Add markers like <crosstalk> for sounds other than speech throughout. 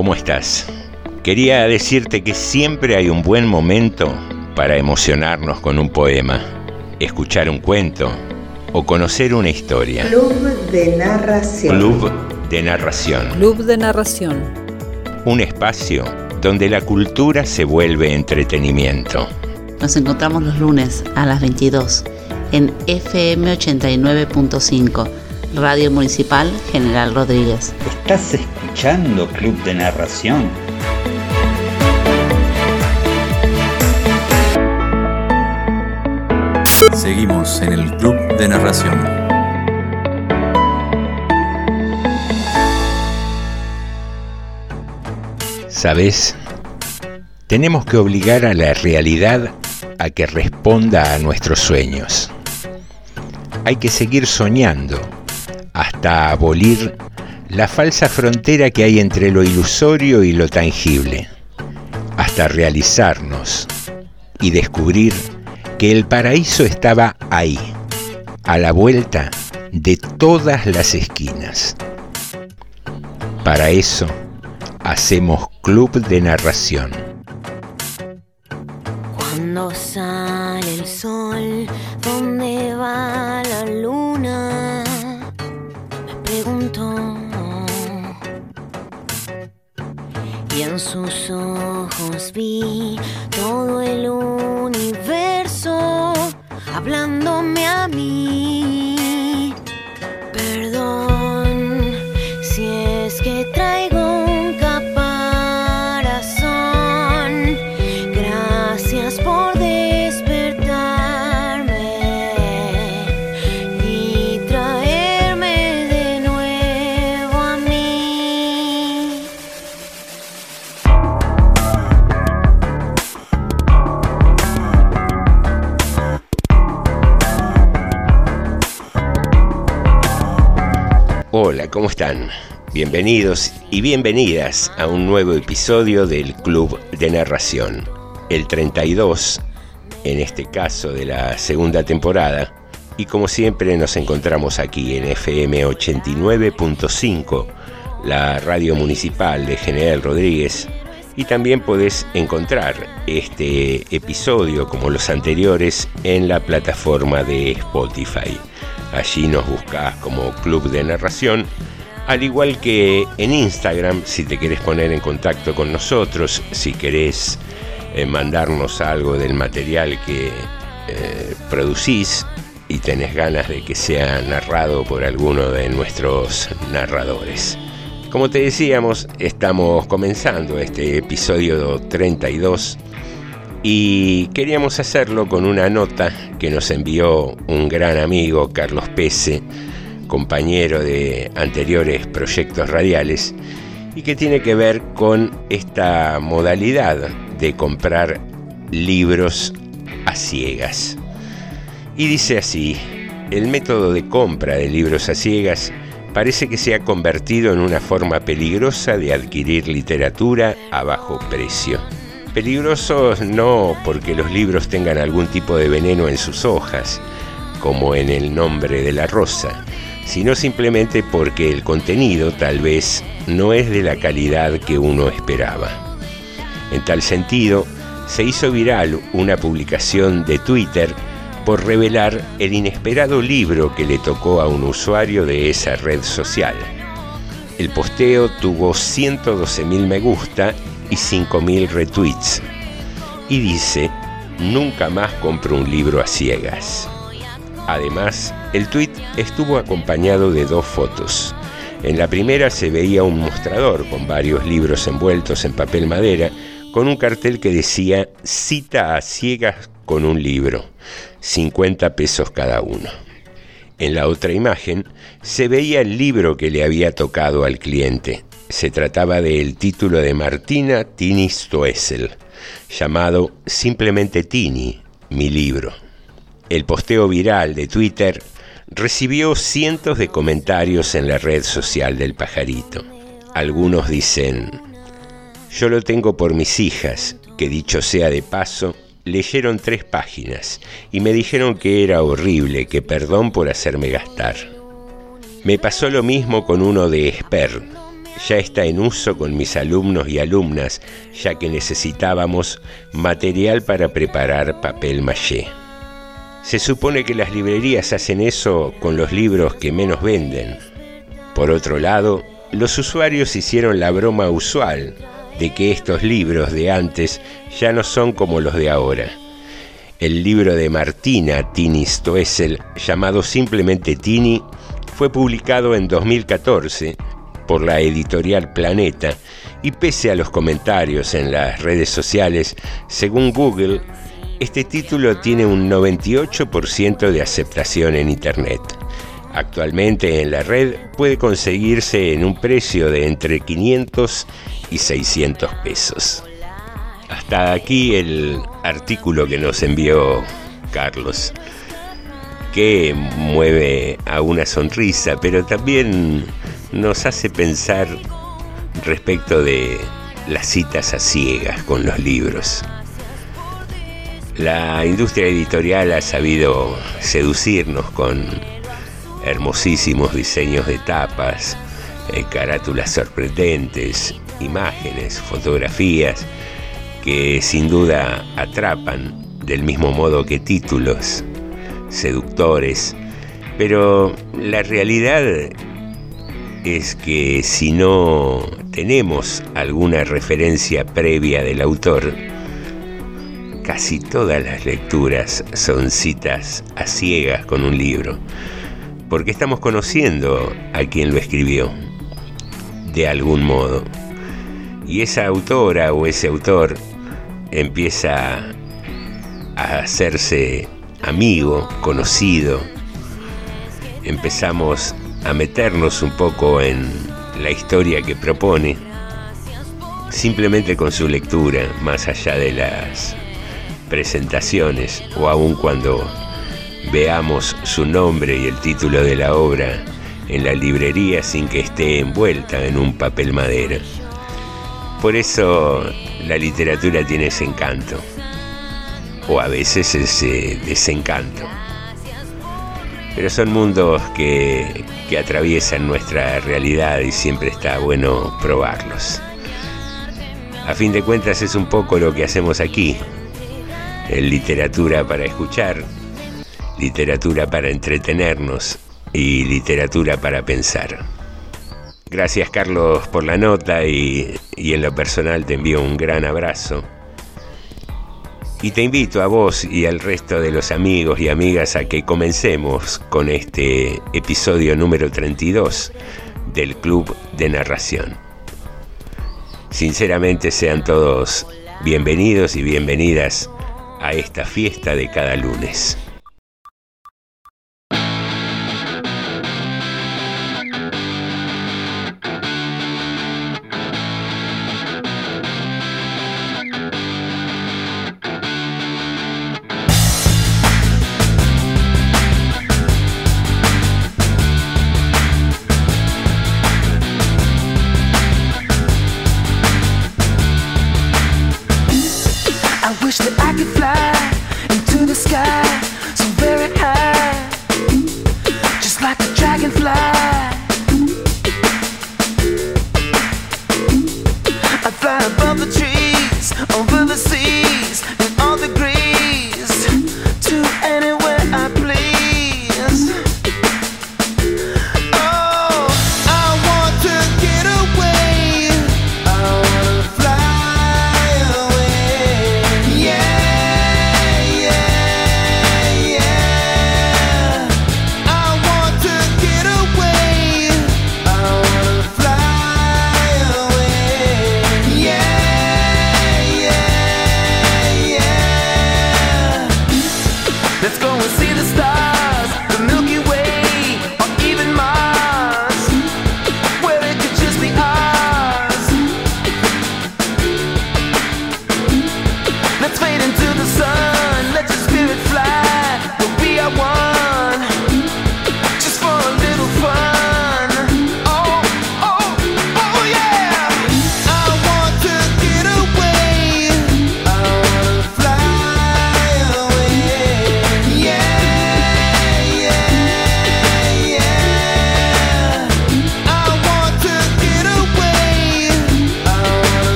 ¿Cómo estás? Quería decirte que siempre hay un buen momento para emocionarnos con un poema, escuchar un cuento o conocer una historia. Club de Narración. Club de Narración. Club de Narración. Un espacio donde la cultura se vuelve entretenimiento. Nos encontramos los lunes a las 22 en FM 89.5, Radio Municipal General Rodríguez. ¿Estás escuchando Club de Narración? Seguimos en el Club de Narración. ¿Sabes? Tenemos que obligar a la realidad a que responda a nuestros sueños. Hay que seguir soñando hasta abolir la falsa frontera que hay entre lo ilusorio y lo tangible, hasta realizarnos y descubrir que el paraíso estaba ahí, a la vuelta de todas las esquinas. Para eso hacemos club de narración. Cuando sale el sol, ¿dónde va Y en sus ojos vi todo el universo hablándome a mí. ¿Cómo están? Bienvenidos y bienvenidas a un nuevo episodio del Club de Narración, el 32, en este caso de la segunda temporada, y como siempre nos encontramos aquí en FM 89.5, la radio municipal de General Rodríguez, y también podés encontrar este episodio como los anteriores en la plataforma de Spotify. Allí nos buscas como Club de Narración, al igual que en Instagram, si te querés poner en contacto con nosotros, si querés eh, mandarnos algo del material que eh, producís y tenés ganas de que sea narrado por alguno de nuestros narradores. Como te decíamos, estamos comenzando este episodio 32 y queríamos hacerlo con una nota que nos envió un gran amigo, Carlos Pese, compañero de anteriores proyectos radiales, y que tiene que ver con esta modalidad de comprar libros a ciegas. Y dice así, el método de compra de libros a ciegas parece que se ha convertido en una forma peligrosa de adquirir literatura a bajo precio. Peligrosos no porque los libros tengan algún tipo de veneno en sus hojas, como en el nombre de la rosa, sino simplemente porque el contenido tal vez no es de la calidad que uno esperaba. En tal sentido, se hizo viral una publicación de Twitter por revelar el inesperado libro que le tocó a un usuario de esa red social. El posteo tuvo 112.000 me gusta y 5.000 retweets. Y dice, nunca más compro un libro a ciegas. Además, el tweet estuvo acompañado de dos fotos. En la primera se veía un mostrador con varios libros envueltos en papel madera, con un cartel que decía cita a ciegas con un libro, 50 pesos cada uno. En la otra imagen se veía el libro que le había tocado al cliente. Se trataba del título de Martina Tini Stoessel, llamado simplemente Tini, mi libro. El posteo viral de Twitter recibió cientos de comentarios en la red social del pajarito. Algunos dicen, yo lo tengo por mis hijas, que dicho sea de paso, leyeron tres páginas y me dijeron que era horrible, que perdón por hacerme gastar. Me pasó lo mismo con uno de Esper, ya está en uso con mis alumnos y alumnas, ya que necesitábamos material para preparar papel maché. Se supone que las librerías hacen eso con los libros que menos venden. Por otro lado, los usuarios hicieron la broma usual de que estos libros de antes ya no son como los de ahora. El libro de Martina Tini Stoessel, llamado simplemente Tini, fue publicado en 2014 por la editorial Planeta y pese a los comentarios en las redes sociales, según Google, este título tiene un 98% de aceptación en Internet. Actualmente en la red puede conseguirse en un precio de entre 500 y 600 pesos. Hasta aquí el artículo que nos envió Carlos, que mueve a una sonrisa, pero también nos hace pensar respecto de las citas a ciegas con los libros. La industria editorial ha sabido seducirnos con hermosísimos diseños de tapas, eh, carátulas sorprendentes, imágenes, fotografías que sin duda atrapan del mismo modo que títulos seductores, pero la realidad es que si no tenemos alguna referencia previa del autor, casi todas las lecturas son citas a ciegas con un libro, porque estamos conociendo a quien lo escribió, de algún modo. Y esa autora o ese autor empieza a hacerse amigo, conocido. Empezamos a meternos un poco en la historia que propone, simplemente con su lectura, más allá de las presentaciones o aun cuando veamos su nombre y el título de la obra en la librería sin que esté envuelta en un papel madera. Por eso la literatura tiene ese encanto, o a veces ese desencanto. Pero son mundos que, que atraviesan nuestra realidad y siempre está bueno probarlos. A fin de cuentas es un poco lo que hacemos aquí, literatura para escuchar, literatura para entretenernos y literatura para pensar. Gracias Carlos por la nota y, y, en lo personal te envío un gran abrazo. Y te invito a vos y al resto de los amigos y amigas a que comencemos con este episodio número 32 del Club de Narración. Sinceramente sean todos bienvenidos y bienvenidas a esta fiesta de cada lunes.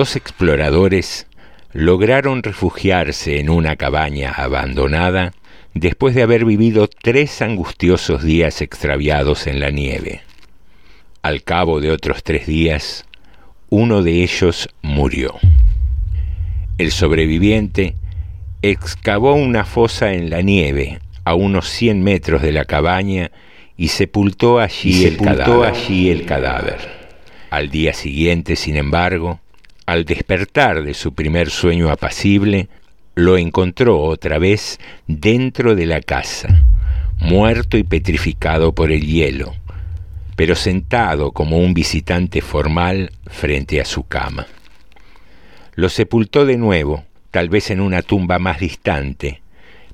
Dos exploradores lograron refugiarse en una cabaña abandonada después de haber vivido tres angustiosos días extraviados en la nieve. Al cabo de otros tres días, uno de ellos murió. El sobreviviente excavó una fosa en la nieve a unos 100 metros de la cabaña y sepultó allí, el, cadáver. allí el cadáver. Al día siguiente, sin embargo, al despertar de su primer sueño apacible, lo encontró otra vez dentro de la casa, muerto y petrificado por el hielo, pero sentado como un visitante formal frente a su cama. Lo sepultó de nuevo, tal vez en una tumba más distante,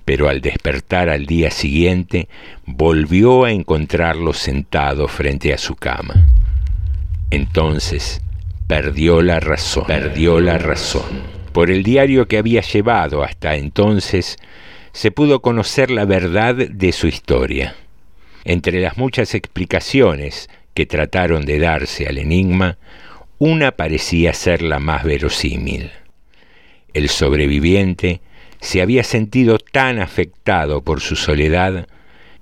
pero al despertar al día siguiente volvió a encontrarlo sentado frente a su cama. Entonces perdió la razón, perdió la razón. Por el diario que había llevado hasta entonces, se pudo conocer la verdad de su historia. Entre las muchas explicaciones que trataron de darse al enigma, una parecía ser la más verosímil. El sobreviviente se había sentido tan afectado por su soledad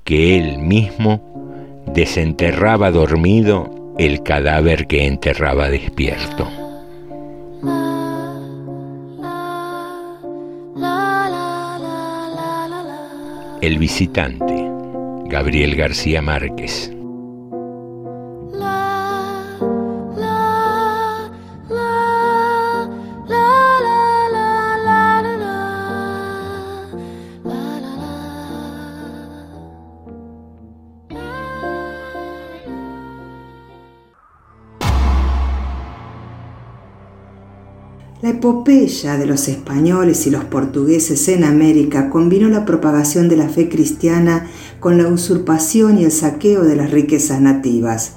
que él mismo desenterraba dormido el cadáver que enterraba despierto. El visitante, Gabriel García Márquez. La epopeya de los españoles y los portugueses en América combinó la propagación de la fe cristiana con la usurpación y el saqueo de las riquezas nativas.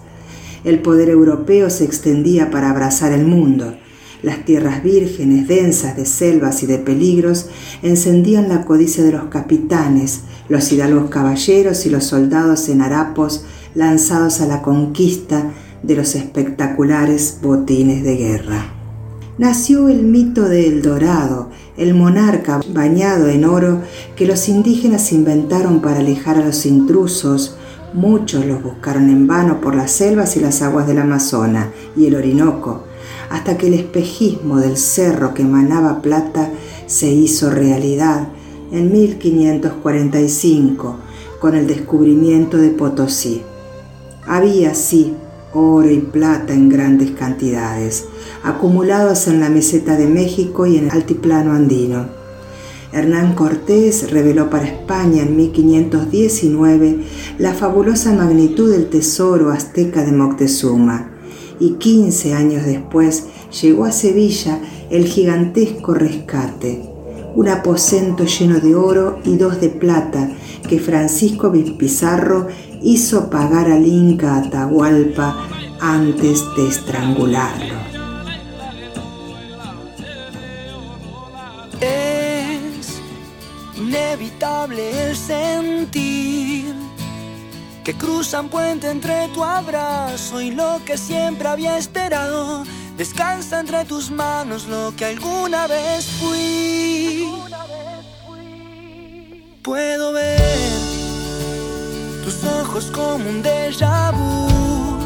El poder europeo se extendía para abrazar el mundo. Las tierras vírgenes, densas de selvas y de peligros, encendían la codicia de los capitanes, los hidalgos caballeros y los soldados en harapos lanzados a la conquista de los espectaculares botines de guerra nació el mito de El Dorado, el monarca bañado en oro que los indígenas inventaron para alejar a los intrusos. Muchos los buscaron en vano por las selvas y las aguas del Amazonas y el Orinoco, hasta que el espejismo del cerro que emanaba plata se hizo realidad en 1545 con el descubrimiento de Potosí. Había, sí, oro y plata en grandes cantidades, acumulados en la meseta de México y en el altiplano andino. Hernán Cortés reveló para España en 1519 la fabulosa magnitud del tesoro azteca de Moctezuma y 15 años después llegó a Sevilla el gigantesco rescate, un aposento lleno de oro y dos de plata que Francisco Pizarro hizo pagar al Inca Atahualpa antes de estrangularlo. Es inevitable el sentir que cruzan puente entre tu abrazo y lo que siempre había esperado. Descansa entre tus manos lo que alguna vez fui. Puedo ver tus ojos como un déjà vu.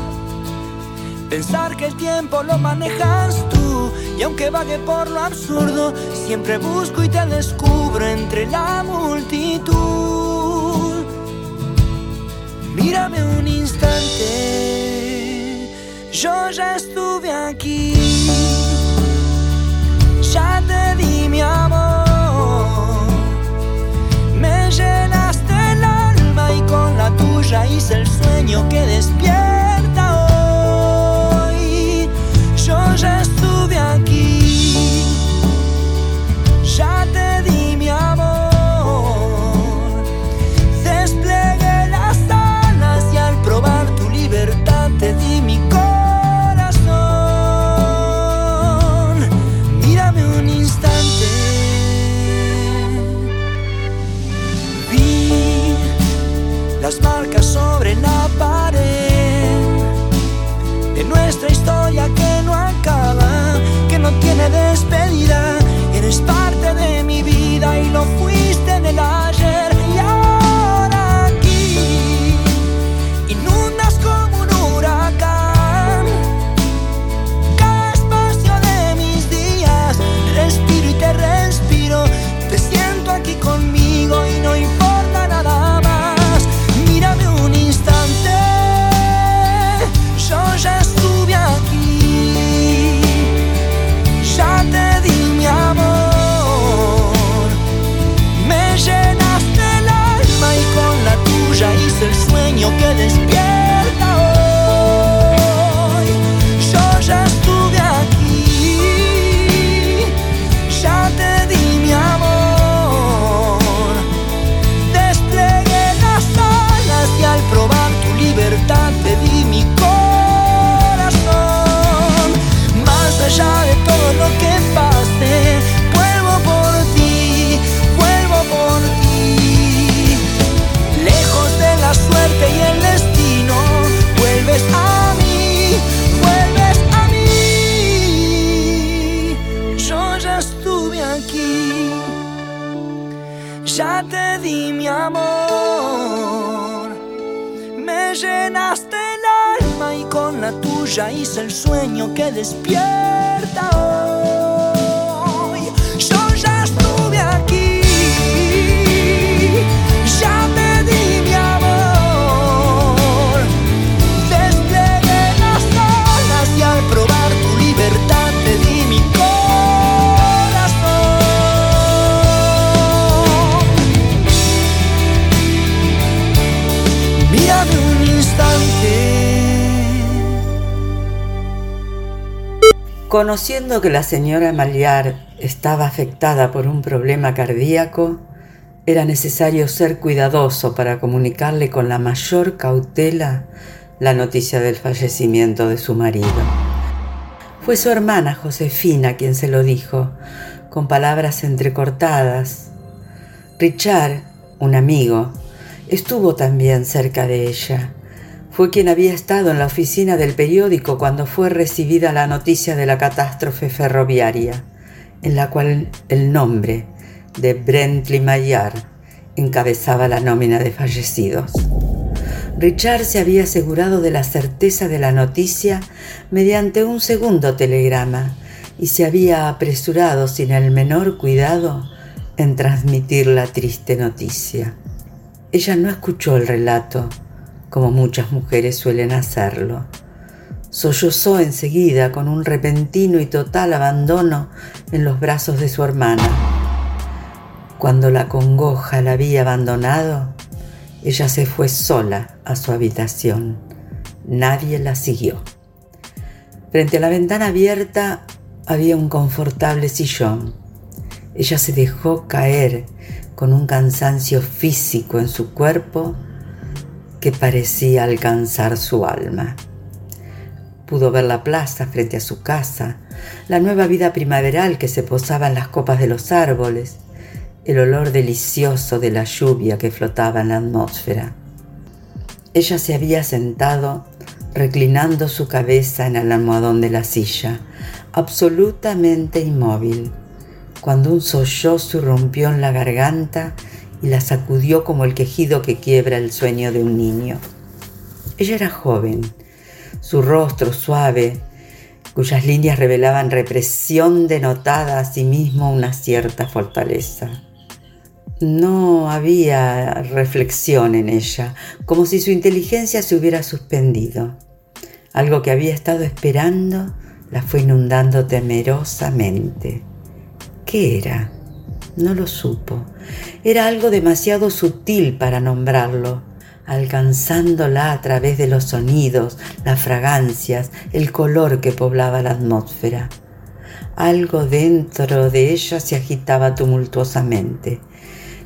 Pensar que el tiempo lo manejas tú y aunque vague por lo absurdo, siempre busco y te descubro entre la multitud. Mírame un instante, yo ya estuve aquí, ya te di mi amor, me llena con hice el sueño que despierta and I tuya hice el sueño que despierta. Conociendo que la señora Maliar estaba afectada por un problema cardíaco, era necesario ser cuidadoso para comunicarle con la mayor cautela la noticia del fallecimiento de su marido. Fue su hermana Josefina quien se lo dijo, con palabras entrecortadas. Richard, un amigo, estuvo también cerca de ella. Fue quien había estado en la oficina del periódico cuando fue recibida la noticia de la catástrofe ferroviaria, en la cual el nombre de Brentley Maillard encabezaba la nómina de fallecidos. Richard se había asegurado de la certeza de la noticia mediante un segundo telegrama y se había apresurado sin el menor cuidado en transmitir la triste noticia. Ella no escuchó el relato, como muchas mujeres suelen hacerlo. Sollozó enseguida con un repentino y total abandono en los brazos de su hermana. Cuando la congoja la había abandonado, ella se fue sola a su habitación. Nadie la siguió. Frente a la ventana abierta había un confortable sillón. Ella se dejó caer con un cansancio físico en su cuerpo que parecía alcanzar su alma. Pudo ver la plaza frente a su casa, la nueva vida primaveral que se posaba en las copas de los árboles, el olor delicioso de la lluvia que flotaba en la atmósfera. Ella se había sentado reclinando su cabeza en el almohadón de la silla, absolutamente inmóvil, cuando un sollozo irrumpió en la garganta y la sacudió como el quejido que quiebra el sueño de un niño. Ella era joven, su rostro suave, cuyas líneas revelaban represión, denotaba a sí mismo una cierta fortaleza. No había reflexión en ella, como si su inteligencia se hubiera suspendido. Algo que había estado esperando la fue inundando temerosamente. ¿Qué era? No lo supo. Era algo demasiado sutil para nombrarlo, alcanzándola a través de los sonidos, las fragancias, el color que poblaba la atmósfera. Algo dentro de ella se agitaba tumultuosamente.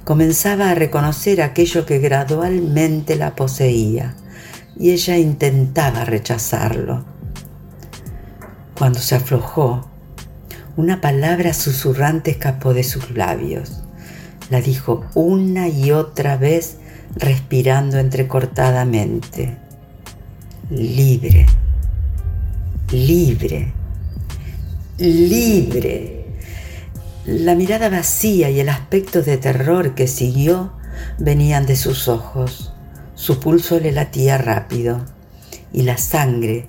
Comenzaba a reconocer aquello que gradualmente la poseía y ella intentaba rechazarlo. Cuando se aflojó, una palabra susurrante escapó de sus labios. La dijo una y otra vez respirando entrecortadamente. Libre, libre, libre. La mirada vacía y el aspecto de terror que siguió venían de sus ojos. Su pulso le latía rápido y la sangre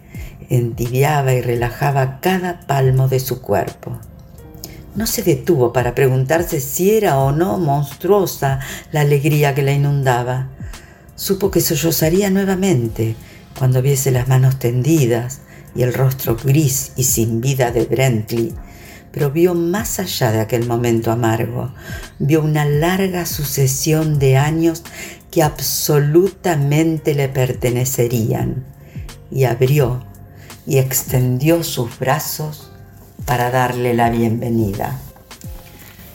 entibiaba y relajaba cada palmo de su cuerpo. No se detuvo para preguntarse si era o no monstruosa la alegría que la inundaba. Supo que sollozaría nuevamente cuando viese las manos tendidas y el rostro gris y sin vida de Brentley, pero vio más allá de aquel momento amargo, vio una larga sucesión de años que absolutamente le pertenecerían, y abrió y extendió sus brazos para darle la bienvenida.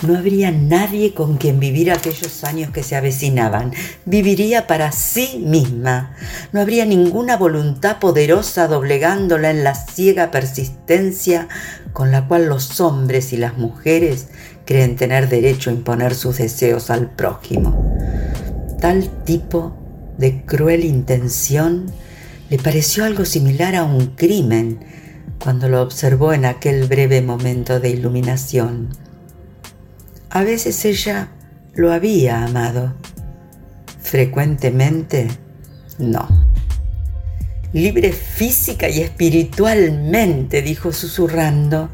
No habría nadie con quien vivir aquellos años que se avecinaban. Viviría para sí misma. No habría ninguna voluntad poderosa doblegándola en la ciega persistencia con la cual los hombres y las mujeres creen tener derecho a imponer sus deseos al prójimo. Tal tipo de cruel intención le pareció algo similar a un crimen cuando lo observó en aquel breve momento de iluminación. A veces ella lo había amado. Frecuentemente, no. Libre física y espiritualmente, dijo susurrando.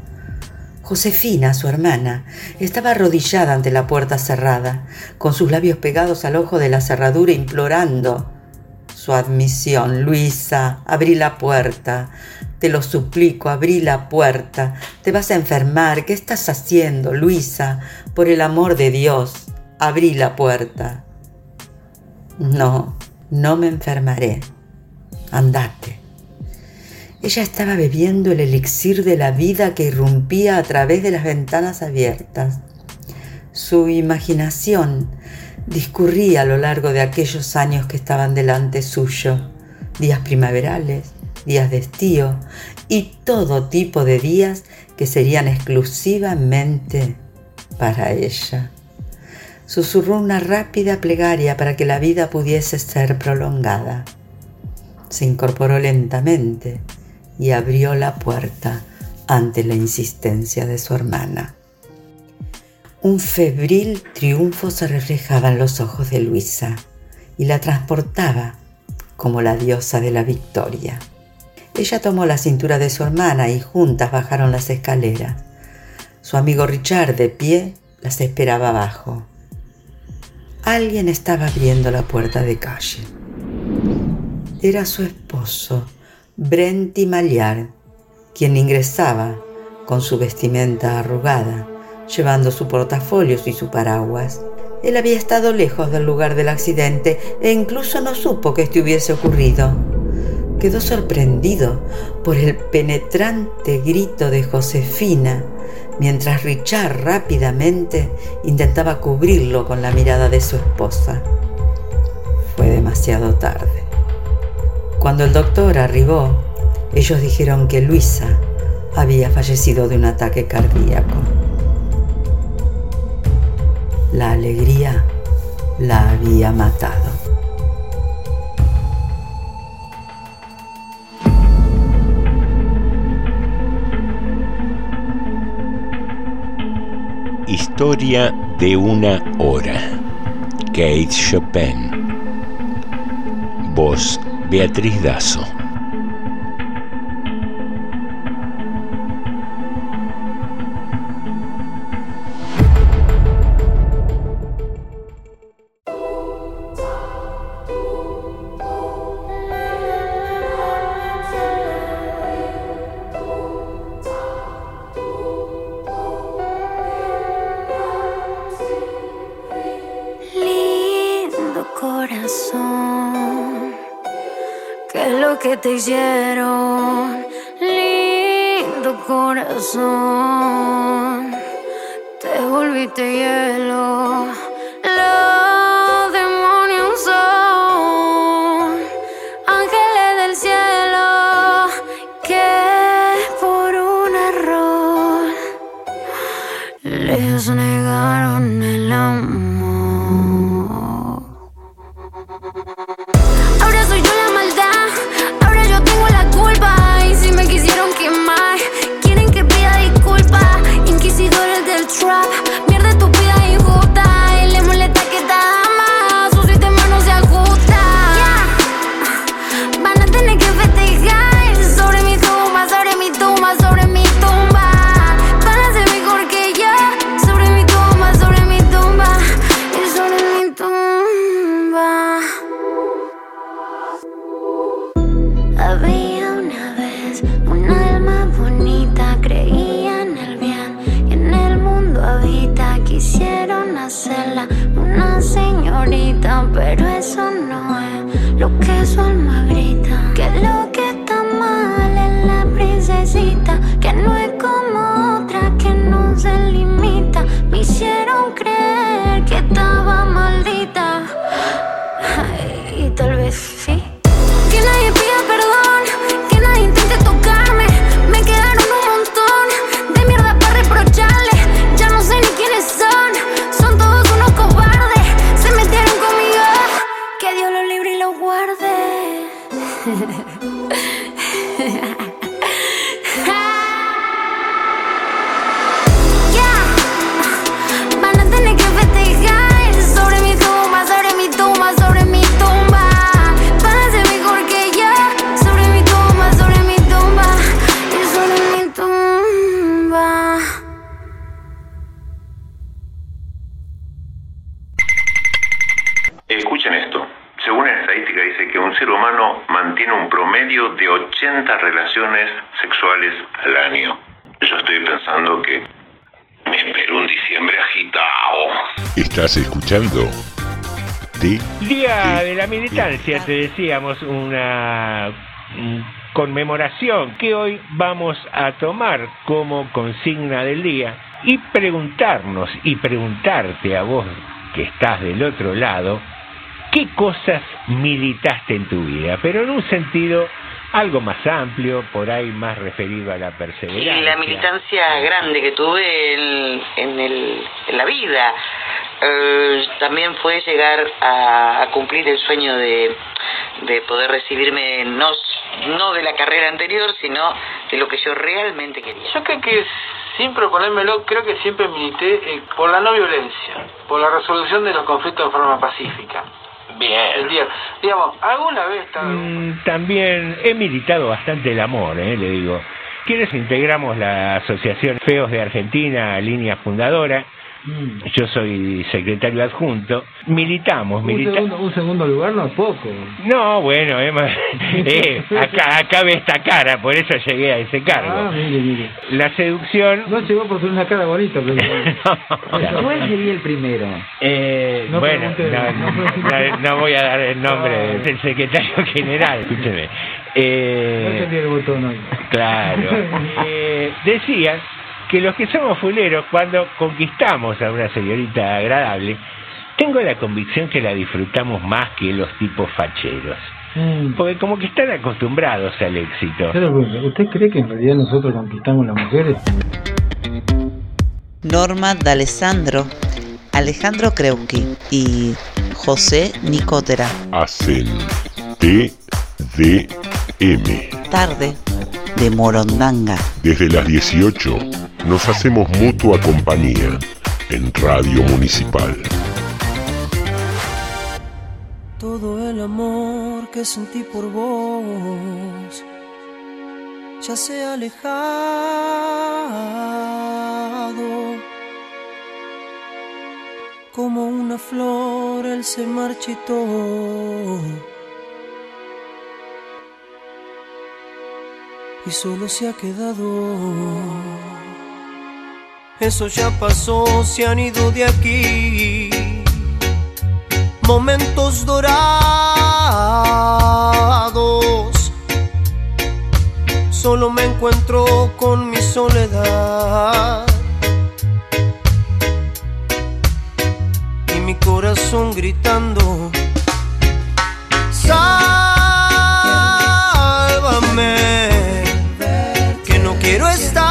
Josefina, su hermana, estaba arrodillada ante la puerta cerrada, con sus labios pegados al ojo de la cerradura, implorando su admisión. Luisa, abrí la puerta. Te lo suplico, abrí la puerta. Te vas a enfermar. ¿Qué estás haciendo, Luisa? Por el amor de Dios, abrí la puerta. No, no me enfermaré. Andate. Ella estaba bebiendo el elixir de la vida que irrumpía a través de las ventanas abiertas. Su imaginación discurría a lo largo de aquellos años que estaban delante suyo, días primaverales, días de estío y todo tipo de días que serían exclusivamente para ella. Susurró una rápida plegaria para que la vida pudiese ser prolongada. Se incorporó lentamente y abrió la puerta ante la insistencia de su hermana. Un febril triunfo se reflejaba en los ojos de Luisa y la transportaba como la diosa de la victoria. Ella tomó la cintura de su hermana y juntas bajaron las escaleras. Su amigo Richard, de pie, las esperaba abajo. Alguien estaba abriendo la puerta de calle. Era su esposo, Brenti Maliar, quien ingresaba con su vestimenta arrugada llevando su portafolio y su paraguas. Él había estado lejos del lugar del accidente e incluso no supo que esto hubiese ocurrido. Quedó sorprendido por el penetrante grito de Josefina, mientras Richard rápidamente intentaba cubrirlo con la mirada de su esposa. Fue demasiado tarde. Cuando el doctor arribó, ellos dijeron que Luisa había fallecido de un ataque cardíaco. La alegría la había matado. Historia de una hora. Kate Chopin. Voz Beatriz Dazo. Te hicieron, lindo corazón. Te volviste relaciones sexuales al año. Yo estoy pensando que me espero un diciembre agitado. ¿Estás escuchando? Día de la militancia, te decíamos, una conmemoración que hoy vamos a tomar como consigna del día y preguntarnos y preguntarte a vos que estás del otro lado, ¿qué cosas militaste en tu vida? Pero en un sentido algo más amplio, por ahí más referido a la perseverancia. Y la militancia grande que tuve en, en, el, en la vida eh, también fue llegar a, a, cumplir el sueño de, de poder recibirme no, no de la carrera anterior, sino de lo que yo realmente quería. Yo creo que sin proponérmelo, creo que siempre milité eh, por la no violencia, por la resolución de los conflictos de forma pacífica. Bien. El día, digamos, alguna vez mm, también he militado bastante el amor, eh, le digo. ¿Quiénes integramos la Asociación Feos de Argentina, línea fundadora? Mm. Yo soy secretario adjunto. Militamos, militamos. Un, segundo, lugar no es poco. No, bueno, eh, <laughs> eh, acá, acá ve esta cara, por eso llegué a ese cargo. Ah, mire, mire. La seducción. No llegó por tener una cara bonita, pero. <laughs> no, ¿Cuál sería el primero? Eh, No bueno, no, no- no voy a dar el nombre No. del secretario <laughs> general, escúcheme. No Eh, entendí el botón hoy. Claro. Eh, decía que los que somos fuleros, cuando conquistamos a una señorita agradable, tengo la convicción que la disfrutamos más que los tipos facheros. Mm. Porque como que están acostumbrados al éxito. Pero, ¿Usted cree que en realidad nosotros conquistamos las mujeres? Norma D'Alessandro, Alejandro Kreuki y José Nicotera. Hacen TDM. Tarde de Morondanga. Desde las 18 nos hacemos mutua compañía en Radio Municipal. Todo el amor que sentí por vos ya se ha alejado. Como una flor él se marchitó. Y solo se ha quedado. Eso ya pasó, se han ido de aquí momentos dorados. Solo me encuentro con mi soledad y mi corazón gritando. Que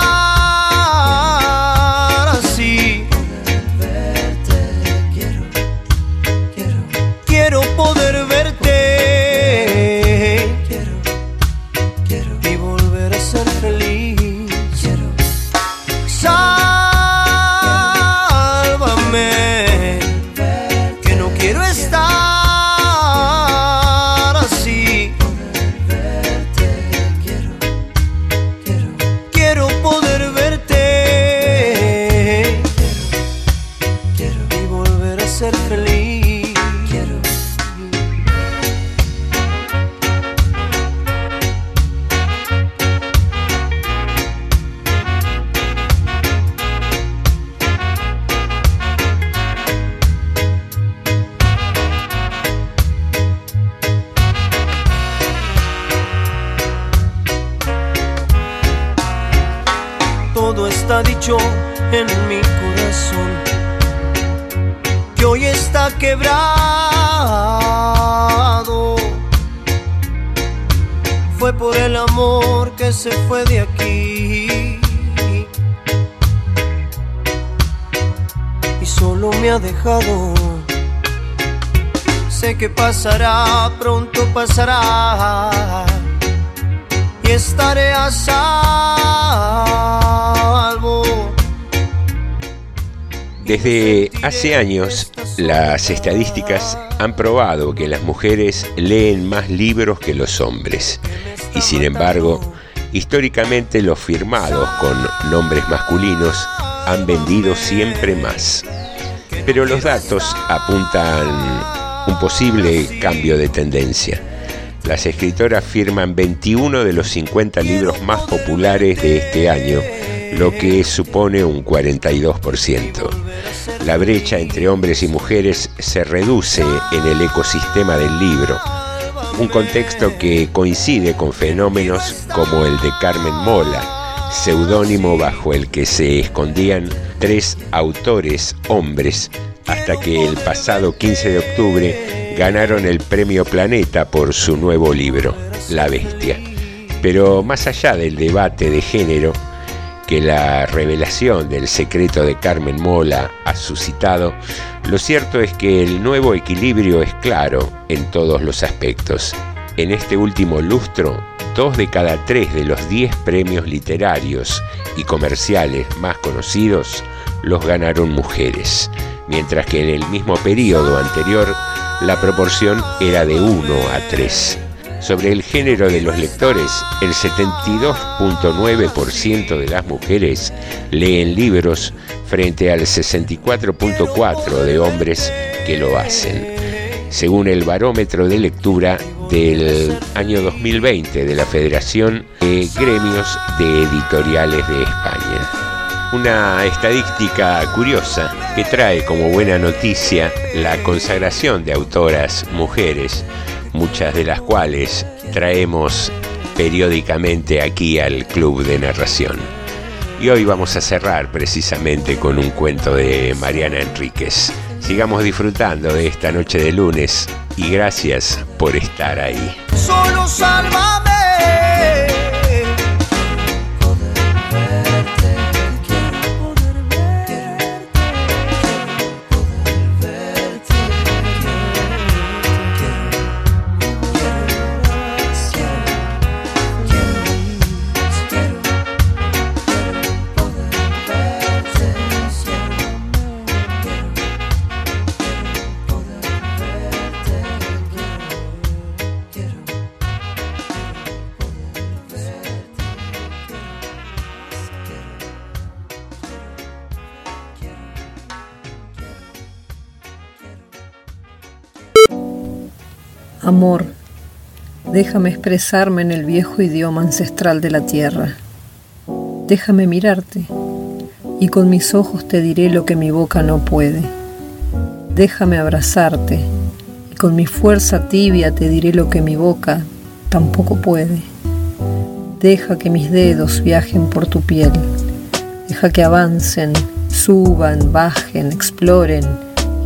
Hace años, las estadísticas han probado que las mujeres leen más libros que los hombres. Y sin embargo, históricamente los firmados con nombres masculinos han vendido siempre más. Pero los datos apuntan un posible cambio de tendencia. Las escritoras firman 21 de los 50 libros más populares de este año, lo que supone un 42%. La brecha entre hombres y mujeres se reduce en el ecosistema del libro, un contexto que coincide con fenómenos como el de Carmen Mola, seudónimo bajo el que se escondían tres autores hombres hasta que el pasado 15 de octubre ganaron el premio Planeta por su nuevo libro, La Bestia. Pero más allá del debate de género que la revelación del secreto de Carmen Mola ha suscitado, lo cierto es que el nuevo equilibrio es claro en todos los aspectos. En este último lustro, dos de cada tres de los diez premios literarios y comerciales más conocidos los ganaron mujeres mientras que en el mismo periodo anterior la proporción era de 1 a 3. Sobre el género de los lectores, el 72.9% de las mujeres leen libros frente al 64.4% de hombres que lo hacen, según el barómetro de lectura del año 2020 de la Federación de Gremios de Editoriales de España. Una estadística curiosa que trae como buena noticia la consagración de autoras mujeres, muchas de las cuales traemos periódicamente aquí al Club de Narración. Y hoy vamos a cerrar precisamente con un cuento de Mariana Enríquez. Sigamos disfrutando de esta noche de lunes y gracias por estar ahí. Amor, déjame expresarme en el viejo idioma ancestral de la tierra. Déjame mirarte y con mis ojos te diré lo que mi boca no puede. Déjame abrazarte y con mi fuerza tibia te diré lo que mi boca tampoco puede. Deja que mis dedos viajen por tu piel. Deja que avancen, suban, bajen, exploren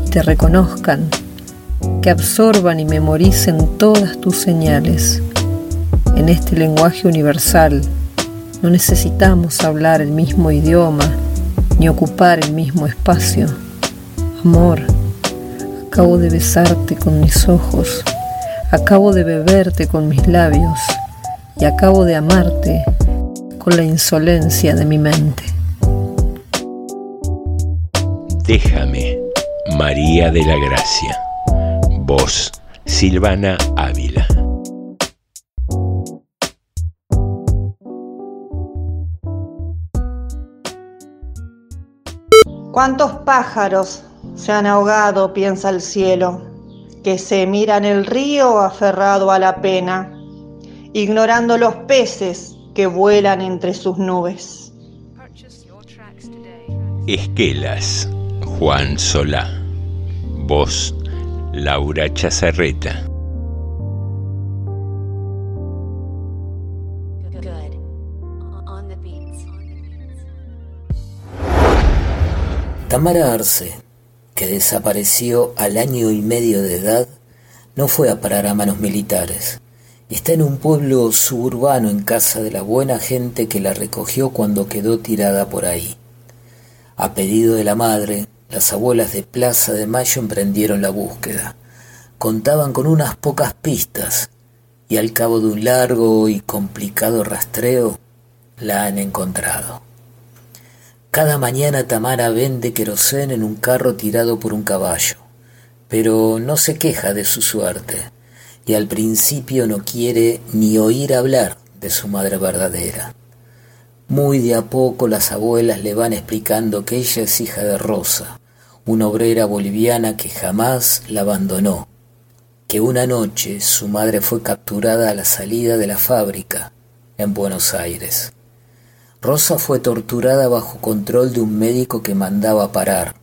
y te reconozcan que absorban y memoricen todas tus señales. En este lenguaje universal no necesitamos hablar el mismo idioma ni ocupar el mismo espacio. Amor, acabo de besarte con mis ojos, acabo de beberte con mis labios y acabo de amarte con la insolencia de mi mente. Déjame, María de la Gracia. Voz, Silvana Ávila. ¿Cuántos pájaros se han ahogado, piensa el cielo, que se miran el río aferrado a la pena, ignorando los peces que vuelan entre sus nubes? Esquelas, Juan Solá. Voz, Laura Chazarreta. Tamara Arce, que desapareció al año y medio de edad, no fue a parar a manos militares. Está en un pueblo suburbano en casa de la buena gente que la recogió cuando quedó tirada por ahí. A pedido de la madre, las abuelas de Plaza de Mayo emprendieron la búsqueda. Contaban con unas pocas pistas y al cabo de un largo y complicado rastreo la han encontrado. Cada mañana Tamara vende querosén en un carro tirado por un caballo, pero no se queja de su suerte y al principio no quiere ni oír hablar de su madre verdadera. Muy de a poco las abuelas le van explicando que ella es hija de Rosa, una obrera boliviana que jamás la abandonó que una noche su madre fue capturada a la salida de la fábrica en Buenos Aires. Rosa fue torturada bajo control de un médico que mandaba parar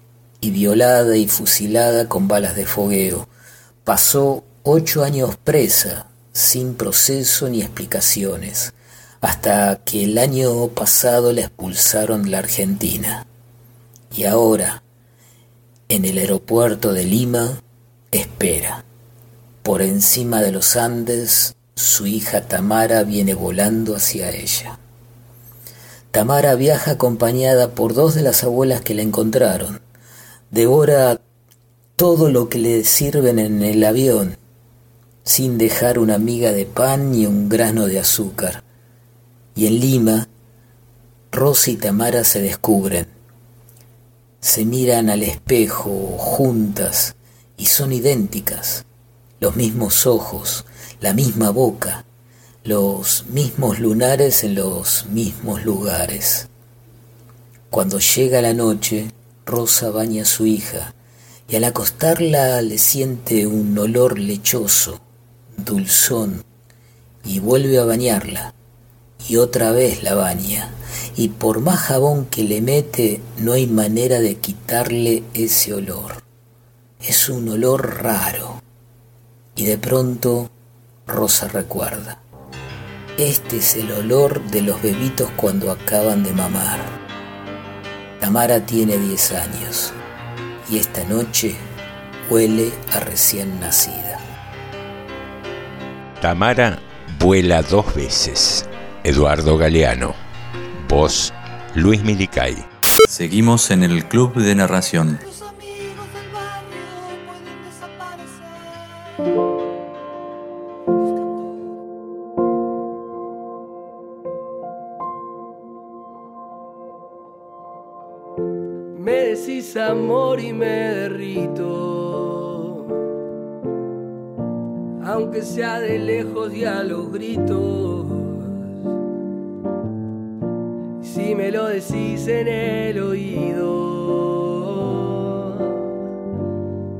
y violada y fusilada con balas de fogueo. Pasó ocho años presa, sin proceso ni explicaciones, hasta que el año pasado la expulsaron de la Argentina. Y ahora, en el aeropuerto de Lima, espera. Por encima de los Andes, su hija Tamara viene volando hacia ella. Tamara viaja acompañada por dos de las abuelas que la encontraron. Devora todo lo que le sirven en el avión, sin dejar una miga de pan ni un grano de azúcar. Y en Lima, Rosa y Tamara se descubren. Se miran al espejo juntas y son idénticas. Los mismos ojos, la misma boca, los mismos lunares en los mismos lugares. Cuando llega la noche, Rosa baña a su hija y al acostarla le siente un olor lechoso, dulzón, y vuelve a bañarla y otra vez la baña, y por más jabón que le mete no hay manera de quitarle ese olor. Es un olor raro. Y de pronto Rosa recuerda. Este es el olor de los bebitos cuando acaban de mamar. Tamara tiene 10 años y esta noche huele a recién nacida. Tamara vuela dos veces. Eduardo Galeano. Voz Luis Milicay. Seguimos en el Club de Narración. Me decís amor y me derrito, aunque sea de lejos y a los gritos. Si me lo decís en el oído,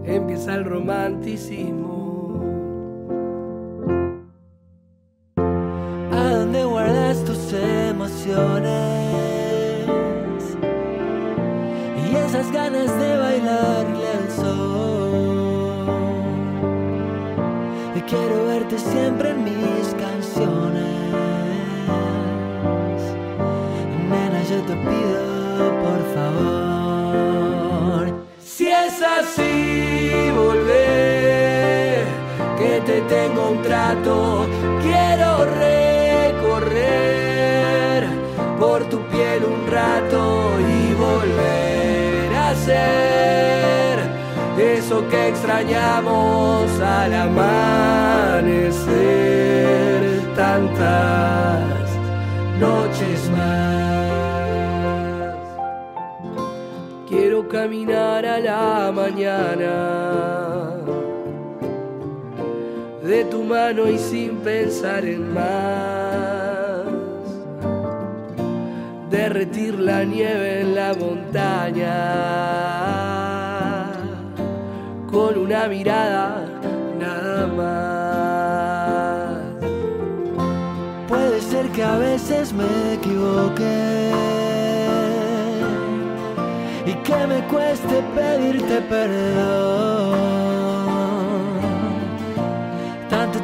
empieza el romanticismo. Quiero recorrer por tu piel un rato y volver a ser eso que extrañamos al amanecer tantas noches más. Quiero caminar a la mañana de tu mano y sin pensar en más. Derretir la nieve en la montaña con una mirada nada más. Puede ser que a veces me equivoque y que me cueste pedirte perdón.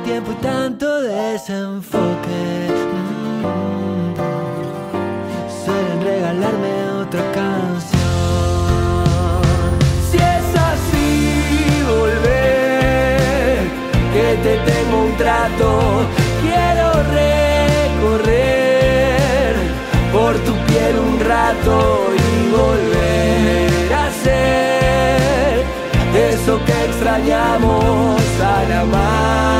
Tiempo y tanto desenfoque. mm, Suelen regalarme otra canción. Si es así, volver, que te tengo un trato, quiero recorrer por tu piel un rato y volver a ser eso que extrañamos al amanecer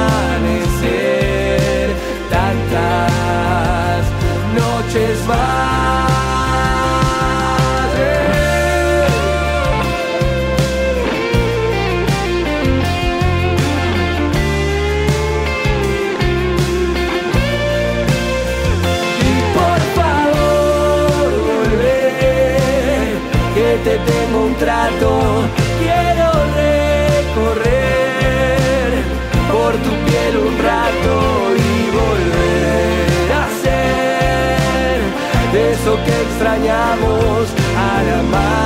al amanecer.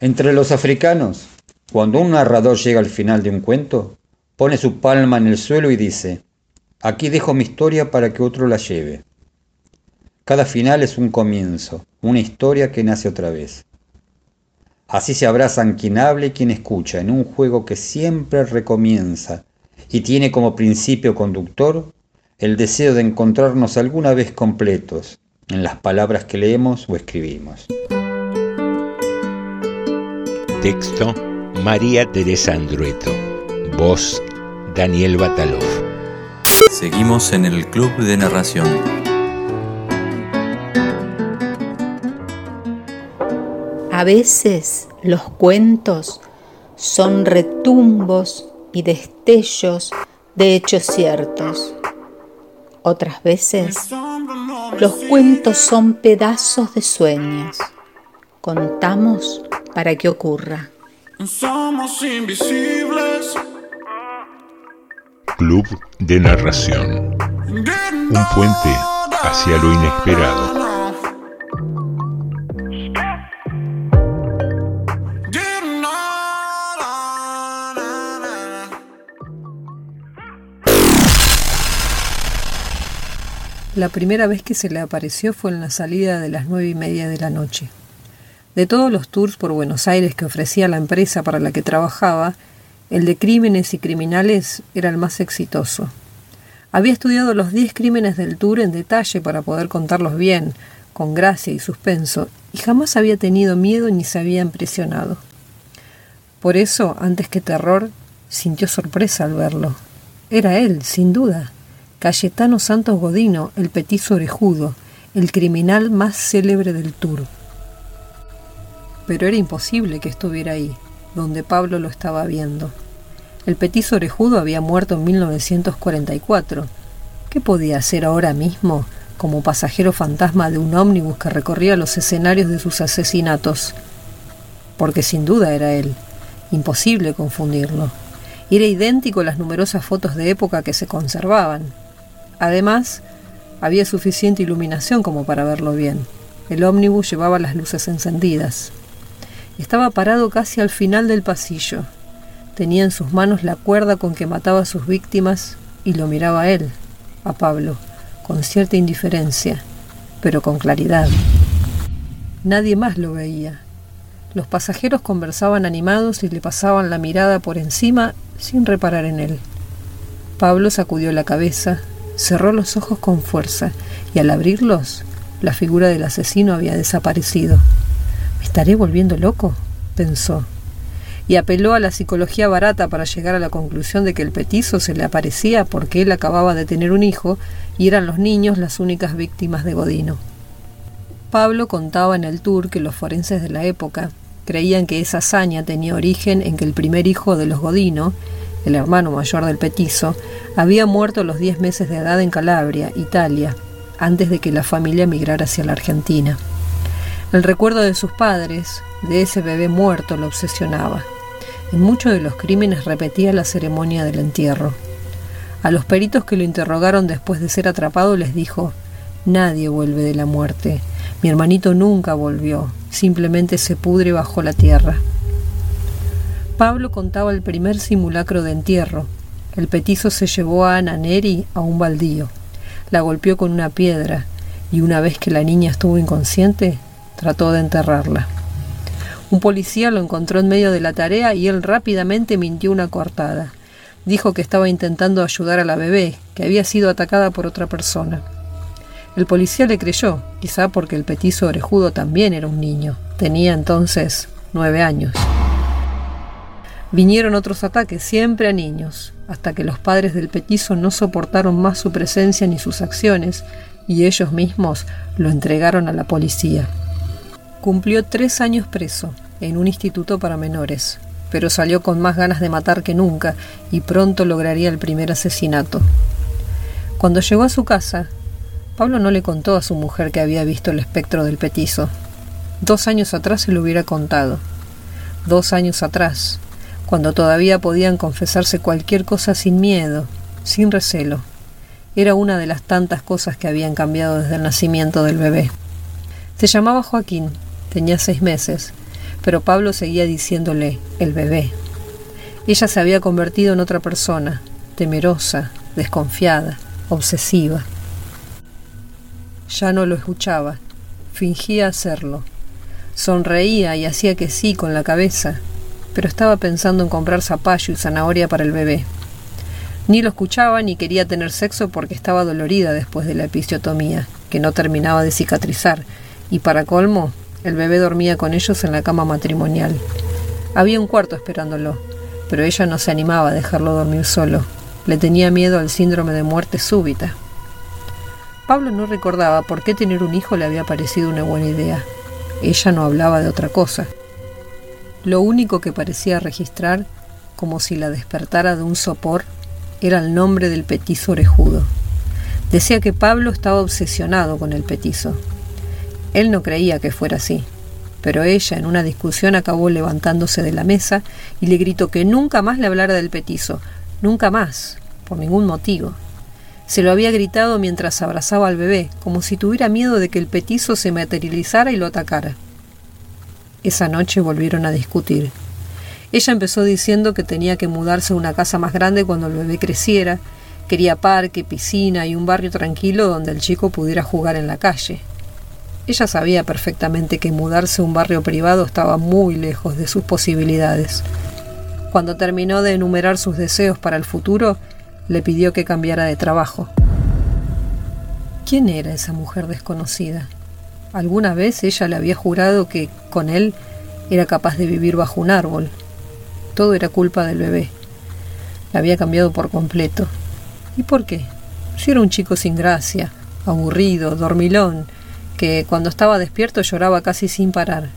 Entre los africanos, cuando un narrador llega al final de un cuento, pone su palma en el suelo y dice, aquí dejo mi historia para que otro la lleve. Cada final es un comienzo, una historia que nace otra vez. Así se abrazan quien habla y quien escucha en un juego que siempre recomienza y tiene como principio conductor el deseo de encontrarnos alguna vez completos en las palabras que leemos o escribimos. Texto María Teresa Andrueto. Voz Daniel Batalov. Seguimos en el Club de Narración. A veces los cuentos son retumbos y destellos de hechos ciertos. Otras veces los cuentos son pedazos de sueños. Contamos para que ocurra. Somos invisibles. Club de Narración. Un puente hacia lo inesperado. La primera vez que se le apareció fue en la salida de las nueve y media de la noche. De todos los tours por Buenos Aires que ofrecía la empresa para la que trabajaba, el de crímenes y criminales era el más exitoso. Había estudiado los diez crímenes del tour en detalle para poder contarlos bien, con gracia y suspenso, y jamás había tenido miedo ni se había impresionado. Por eso, antes que terror, sintió sorpresa al verlo. Era él, sin duda. Cayetano Santos Godino, el petizo orejudo, el criminal más célebre del tour. Pero era imposible que estuviera ahí, donde Pablo lo estaba viendo. El petizo orejudo había muerto en 1944. ¿Qué podía hacer ahora mismo como pasajero fantasma de un ómnibus que recorría los escenarios de sus asesinatos? Porque sin duda era él. Imposible confundirlo. Era idéntico a las numerosas fotos de época que se conservaban. Además, había suficiente iluminación como para verlo bien. El ómnibus llevaba las luces encendidas. Estaba parado casi al final del pasillo. Tenía en sus manos la cuerda con que mataba a sus víctimas y lo miraba a él, a Pablo, con cierta indiferencia, pero con claridad. Nadie más lo veía. Los pasajeros conversaban animados y le pasaban la mirada por encima sin reparar en él. Pablo sacudió la cabeza, cerró los ojos con fuerza y al abrirlos, la figura del asesino había desaparecido. ¿Me estaré volviendo loco? pensó, y apeló a la psicología barata para llegar a la conclusión de que el petizo se le aparecía porque él acababa de tener un hijo y eran los niños las únicas víctimas de Godino. Pablo contaba en el tour que los forenses de la época creían que esa hazaña tenía origen en que el primer hijo de los Godino, el hermano mayor del petizo, había muerto a los diez meses de edad en Calabria, Italia, antes de que la familia migrara hacia la Argentina. El recuerdo de sus padres, de ese bebé muerto, lo obsesionaba. En muchos de los crímenes repetía la ceremonia del entierro. A los peritos que lo interrogaron después de ser atrapado les dijo, Nadie vuelve de la muerte. Mi hermanito nunca volvió, simplemente se pudre bajo la tierra. Pablo contaba el primer simulacro de entierro. El petizo se llevó a Ana Neri a un baldío. La golpeó con una piedra y una vez que la niña estuvo inconsciente, trató de enterrarla. Un policía lo encontró en medio de la tarea y él rápidamente mintió una coartada. Dijo que estaba intentando ayudar a la bebé, que había sido atacada por otra persona. El policía le creyó, quizá porque el petizo orejudo también era un niño. Tenía entonces nueve años. Vinieron otros ataques, siempre a niños, hasta que los padres del petizo no soportaron más su presencia ni sus acciones, y ellos mismos lo entregaron a la policía. Cumplió tres años preso, en un instituto para menores, pero salió con más ganas de matar que nunca y pronto lograría el primer asesinato. Cuando llegó a su casa, Pablo no le contó a su mujer que había visto el espectro del petizo. Dos años atrás se lo hubiera contado. Dos años atrás, cuando todavía podían confesarse cualquier cosa sin miedo, sin recelo. Era una de las tantas cosas que habían cambiado desde el nacimiento del bebé. Se llamaba Joaquín, tenía seis meses, pero Pablo seguía diciéndole el bebé. Ella se había convertido en otra persona, temerosa, desconfiada, obsesiva. Ya no lo escuchaba, fingía hacerlo. Sonreía y hacía que sí con la cabeza, pero estaba pensando en comprar zapallo y zanahoria para el bebé. Ni lo escuchaba ni quería tener sexo porque estaba dolorida después de la episiotomía, que no terminaba de cicatrizar, y para colmo, el bebé dormía con ellos en la cama matrimonial. Había un cuarto esperándolo, pero ella no se animaba a dejarlo dormir solo. Le tenía miedo al síndrome de muerte súbita. Pablo no recordaba por qué tener un hijo le había parecido una buena idea. Ella no hablaba de otra cosa. Lo único que parecía registrar, como si la despertara de un sopor, era el nombre del petizo orejudo. Decía que Pablo estaba obsesionado con el petizo. Él no creía que fuera así, pero ella en una discusión acabó levantándose de la mesa y le gritó que nunca más le hablara del petizo, nunca más, por ningún motivo. Se lo había gritado mientras abrazaba al bebé, como si tuviera miedo de que el petizo se materializara y lo atacara. Esa noche volvieron a discutir. Ella empezó diciendo que tenía que mudarse a una casa más grande cuando el bebé creciera, quería parque, piscina y un barrio tranquilo donde el chico pudiera jugar en la calle. Ella sabía perfectamente que mudarse a un barrio privado estaba muy lejos de sus posibilidades. Cuando terminó de enumerar sus deseos para el futuro, le pidió que cambiara de trabajo. ¿Quién era esa mujer desconocida? Alguna vez ella le había jurado que con él era capaz de vivir bajo un árbol. Todo era culpa del bebé. La había cambiado por completo. ¿Y por qué? Si era un chico sin gracia, aburrido, dormilón, que cuando estaba despierto lloraba casi sin parar.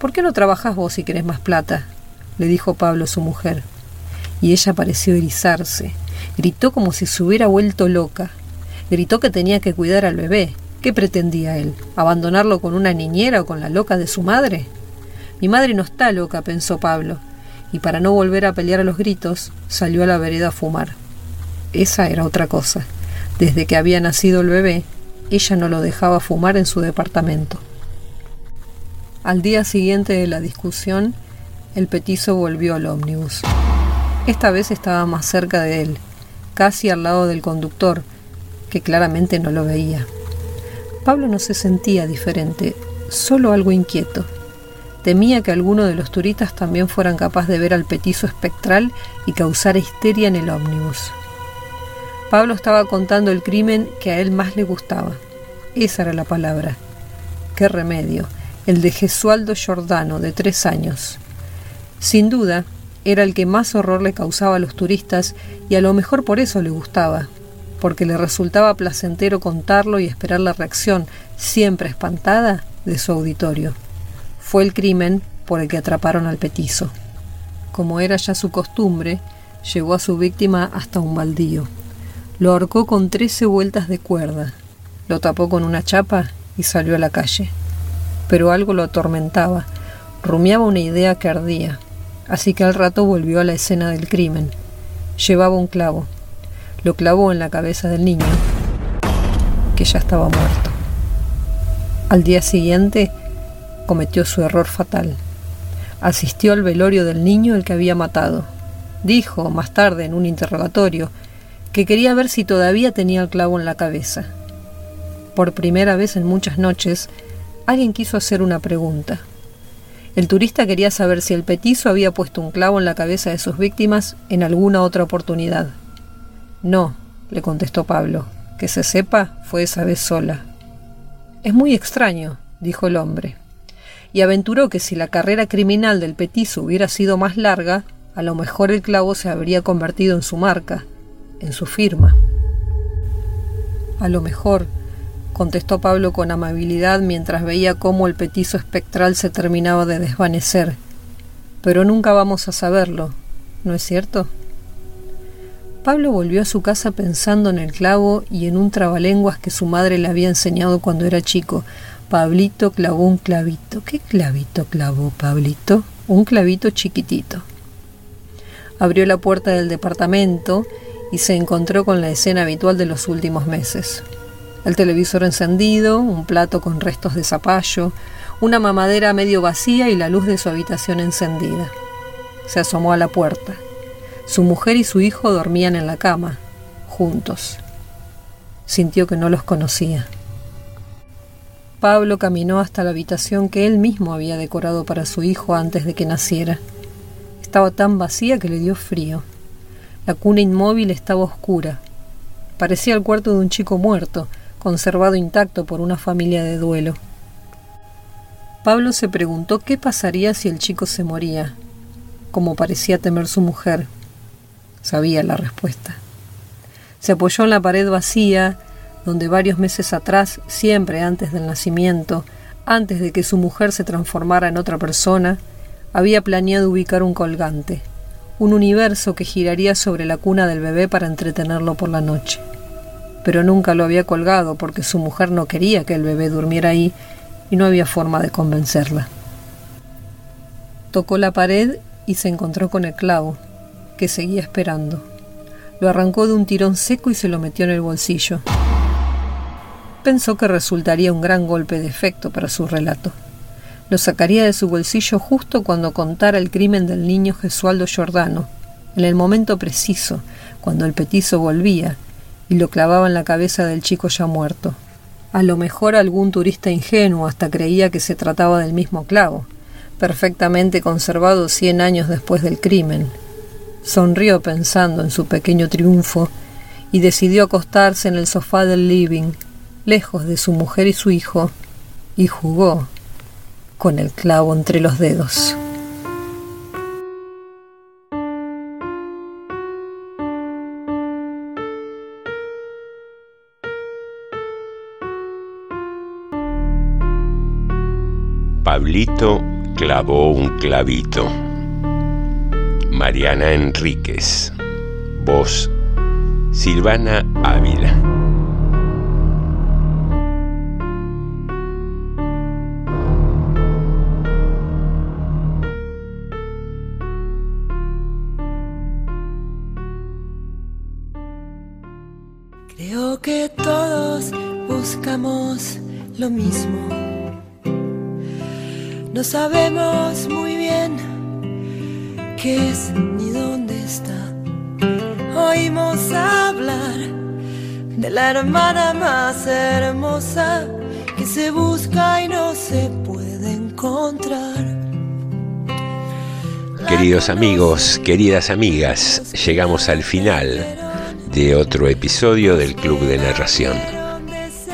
¿Por qué no trabajas vos si querés más plata? le dijo Pablo su mujer. Y ella pareció erizarse. Gritó como si se hubiera vuelto loca. Gritó que tenía que cuidar al bebé. ¿Qué pretendía él? ¿Abandonarlo con una niñera o con la loca de su madre? Mi madre no está loca, pensó Pablo, y para no volver a pelear a los gritos, salió a la vereda a fumar. Esa era otra cosa. Desde que había nacido el bebé, ella no lo dejaba fumar en su departamento. Al día siguiente de la discusión, el petizo volvió al ómnibus. Esta vez estaba más cerca de él, casi al lado del conductor, que claramente no lo veía. Pablo no se sentía diferente, solo algo inquieto. Temía que alguno de los turistas también fueran capaz de ver al petizo espectral y causar histeria en el ómnibus. Pablo estaba contando el crimen que a él más le gustaba. Esa era la palabra. Qué remedio, el de Gesualdo Giordano, de tres años. Sin duda, era el que más horror le causaba a los turistas y a lo mejor por eso le gustaba, porque le resultaba placentero contarlo y esperar la reacción, siempre espantada, de su auditorio. Fue el crimen por el que atraparon al petizo. Como era ya su costumbre, llevó a su víctima hasta un baldío. Lo ahorcó con trece vueltas de cuerda, lo tapó con una chapa y salió a la calle. Pero algo lo atormentaba, rumiaba una idea que ardía, así que al rato volvió a la escena del crimen. Llevaba un clavo, lo clavó en la cabeza del niño, que ya estaba muerto. Al día siguiente cometió su error fatal. Asistió al velorio del niño el que había matado. Dijo, más tarde, en un interrogatorio, que quería ver si todavía tenía el clavo en la cabeza. Por primera vez en muchas noches, alguien quiso hacer una pregunta. El turista quería saber si el petizo había puesto un clavo en la cabeza de sus víctimas en alguna otra oportunidad. No, le contestó Pablo. Que se sepa, fue esa vez sola. Es muy extraño, dijo el hombre, y aventuró que si la carrera criminal del petizo hubiera sido más larga, a lo mejor el clavo se habría convertido en su marca, en su firma. A lo mejor, contestó Pablo con amabilidad mientras veía cómo el petizo espectral se terminaba de desvanecer. Pero nunca vamos a saberlo, ¿no es cierto? Pablo volvió a su casa pensando en el clavo y en un trabalenguas que su madre le había enseñado cuando era chico. Pablito clavó un clavito. ¿Qué clavito clavó Pablito? Un clavito chiquitito. Abrió la puerta del departamento y se encontró con la escena habitual de los últimos meses. El televisor encendido, un plato con restos de zapallo, una mamadera medio vacía y la luz de su habitación encendida. Se asomó a la puerta. Su mujer y su hijo dormían en la cama, juntos. Sintió que no los conocía. Pablo caminó hasta la habitación que él mismo había decorado para su hijo antes de que naciera. Estaba tan vacía que le dio frío. La cuna inmóvil estaba oscura. Parecía el cuarto de un chico muerto, conservado intacto por una familia de duelo. Pablo se preguntó qué pasaría si el chico se moría, como parecía temer su mujer. Sabía la respuesta. Se apoyó en la pared vacía, donde varios meses atrás, siempre antes del nacimiento, antes de que su mujer se transformara en otra persona, había planeado ubicar un colgante, un universo que giraría sobre la cuna del bebé para entretenerlo por la noche. Pero nunca lo había colgado porque su mujer no quería que el bebé durmiera ahí y no había forma de convencerla. Tocó la pared y se encontró con el clavo que seguía esperando. Lo arrancó de un tirón seco y se lo metió en el bolsillo. Pensó que resultaría un gran golpe de efecto para su relato. Lo sacaría de su bolsillo justo cuando contara el crimen del niño Gesualdo Giordano, en el momento preciso, cuando el petizo volvía y lo clavaba en la cabeza del chico ya muerto. A lo mejor algún turista ingenuo hasta creía que se trataba del mismo clavo, perfectamente conservado cien años después del crimen, Sonrió pensando en su pequeño triunfo y decidió acostarse en el sofá del living, lejos de su mujer y su hijo, y jugó con el clavo entre los dedos. Pablito clavó un clavito. Mariana Enríquez. Voz Silvana hermana más hermosa que se busca y no se puede encontrar. Queridos amigos, queridas amigas, llegamos al final de otro episodio del Club de Narración.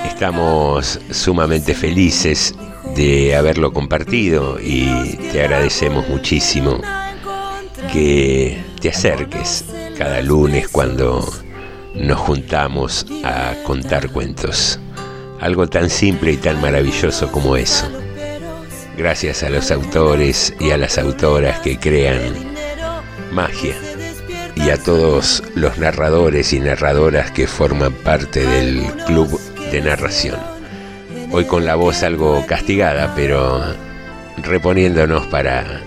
Estamos sumamente felices de haberlo compartido y te agradecemos muchísimo que te acerques cada lunes cuando nos juntamos a contar cuentos. Algo tan simple y tan maravilloso como eso. Gracias a los autores y a las autoras que crean magia y a todos los narradores y narradoras que forman parte del club de narración. Hoy con la voz algo castigada, pero reponiéndonos para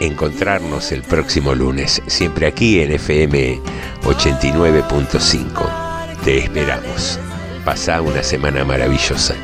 encontrarnos el próximo lunes, siempre aquí en FM 89.5. Te esperamos. Pasa una semana maravillosa.